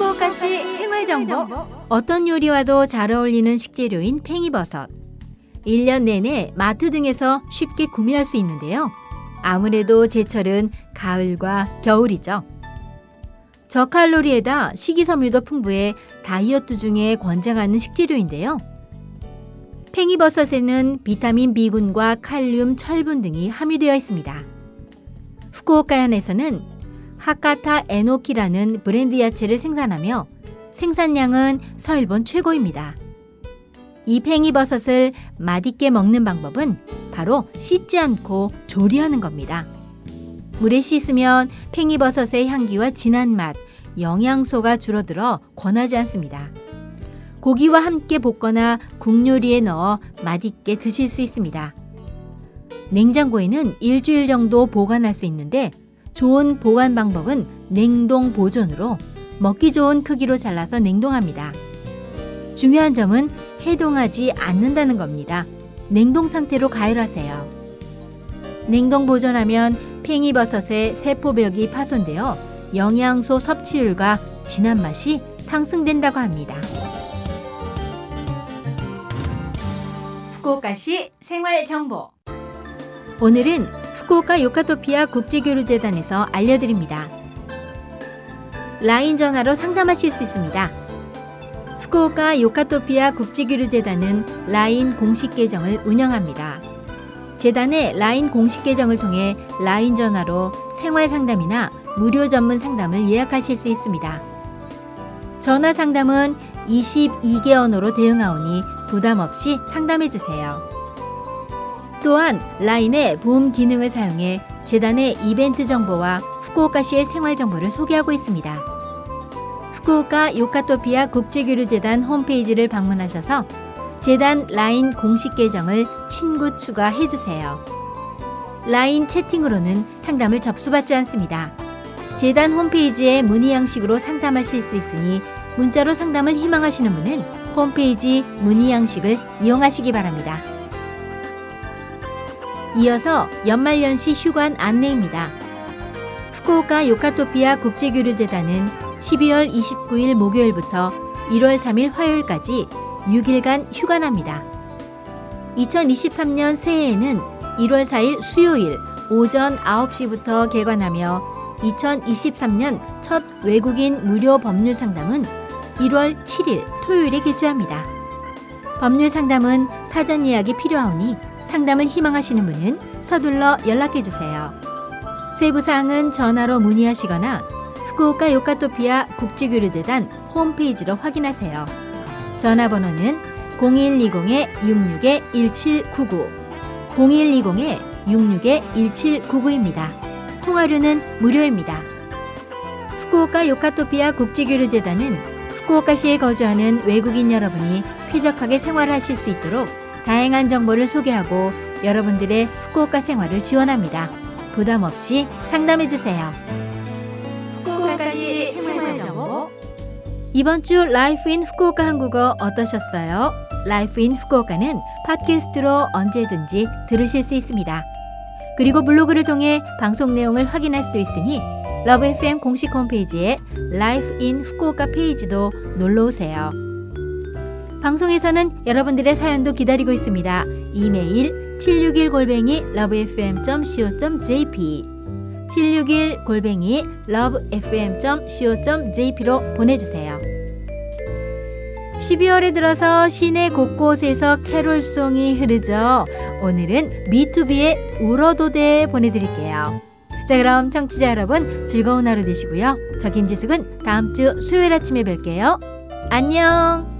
후쿠오카시 생활 정보 어떤 요리와도 잘 어울리는 식재료인 팽이버섯. 1년 내내 마트 등에서 쉽게 구매할 수 있는데요. 아무래도 제철은 가을과 겨울이죠. 저칼로리에다 식이섬유도 풍부해 다이어트 중에 권장하는 식재료인데요. 팽이버섯에는 비타민 B군과 칼륨, 철분 등이 함유되어 있습니다. 후쿠오카현에서는 하카타 에노키라는 브랜드 야채를 생산하며 생산량은 서일본 최고입니다. 이 팽이버섯을 맛있게 먹는 방법은 바로 씻지 않고 조리하는 겁니다. 물에 씻으면 팽이버섯의 향기와 진한 맛, 영양소가 줄어들어 권하지 않습니다. 고기와 함께 볶거나 국 요리에 넣어 맛있게 드실 수 있습니다. 냉장고에는 일주일 정도 보관할 수 있는데 좋은 보관 방법은 냉동 보존으로 먹기 좋은 크기로 잘라서 냉동합니다. 중요한 점은 해동하지 않는다는 겁니다. 냉동 상태로 가열하세요. 냉동 보존하면 팽이버섯의 세포벽이 파손되어 영양소 섭취율과 진한 맛이 상승된다고 합니다. 후쿠오카시 생활 정보. 오늘은 후쿠오카 요카토피아 국제교류재단에서 알려드립니다. 라인 전화로 상담하실 수 있습니다. 후쿠오카 요카토피아 국제교류재단은 라인 공식 계정을 운영합니다. 재단의 라인 공식 계정을 통해 라인 전화로 생활 상담이나 무료 전문 상담을 예약하실 수 있습니다. 전화 상담은 22개 언어로 대응하오니 부담 없이 상담해 주세요. 또한 라인의 붐 기능을 사용해 재단의 이벤트 정보와 후쿠오카시의 생활 정보를 소개하고 있습니다. 후쿠오카 요카토피아 국제교류재단 홈페이지를 방문하셔서 재단 라인 공식 계정을 친구 추가해 주세요. 라인 채팅으로는 상담을 접수받지 않습니다. 재단 홈페이지에 문의 양식으로 상담하실 수 있으니 문자로 상담을 희망하시는 분은 홈페이지 문의 양식을 이용하시기 바랍니다. 이어서 연말연시 휴관 안내입니다. 후쿠오카 요카토피아 국제교류재단은 12월 29일 목요일부터 1월 3일 화요일까지 6일간 휴관합니다. 2023년 새해에는 1월 4일 수요일 오전 9시부터 개관하며 2023년 첫 외국인 무료 법률 상담은 1월 7일 토요일에 개최합니다. 법률 상담은 사전 예약이 필요하오니 상담을 희망하시는 분은 서둘러 연락해 주세요. 세부 사항은 전화로 문의하시거나 후쿠오카 요카토피아 국제교류재단 홈페이지로 확인하세요. 전화번호는 0120-66-1799 0120-66-1799입니다. 통화료는 무료입니다. 후쿠오카 요카토피아 국제교류재단은 후쿠오카시에 거주하는 외국인 여러분이 쾌적하게 생활하실 수 있도록 다양한 정보를 소개하고 여러분들의 후쿠오카 생활을 지원합니다. 부담 없이 상담해 주세요. 후쿠오카시 생활 정보 이번 주 Life in Fukuoka 한국어 어떠셨어요? Life in Fukuoka는 팟캐스트로 언제든지 들으실 수 있습니다. 그리고 블로그를 통해 방송 내용을 확인할 수 있으니 러브 FM 공식 홈페이지에 Life in Fukuoka 페이지도 놀러 오세요. 방송에서는 여러분들의 사연도 기다리고 있습니다. 이메일 761골뱅이 lovefm.co.jp 761 골뱅이 lovefm.co.jp로 보내주세요. 12월에 들어서 시내 곳곳에서 캐롤송이 흐르죠. 오늘은 미투비의 울어도대 보내드릴게요. 자 그럼 청취자 여러분 즐거운 하루 되시고요. 저 김지숙은 다음 주 수요일 아침에 뵐게요. 안녕.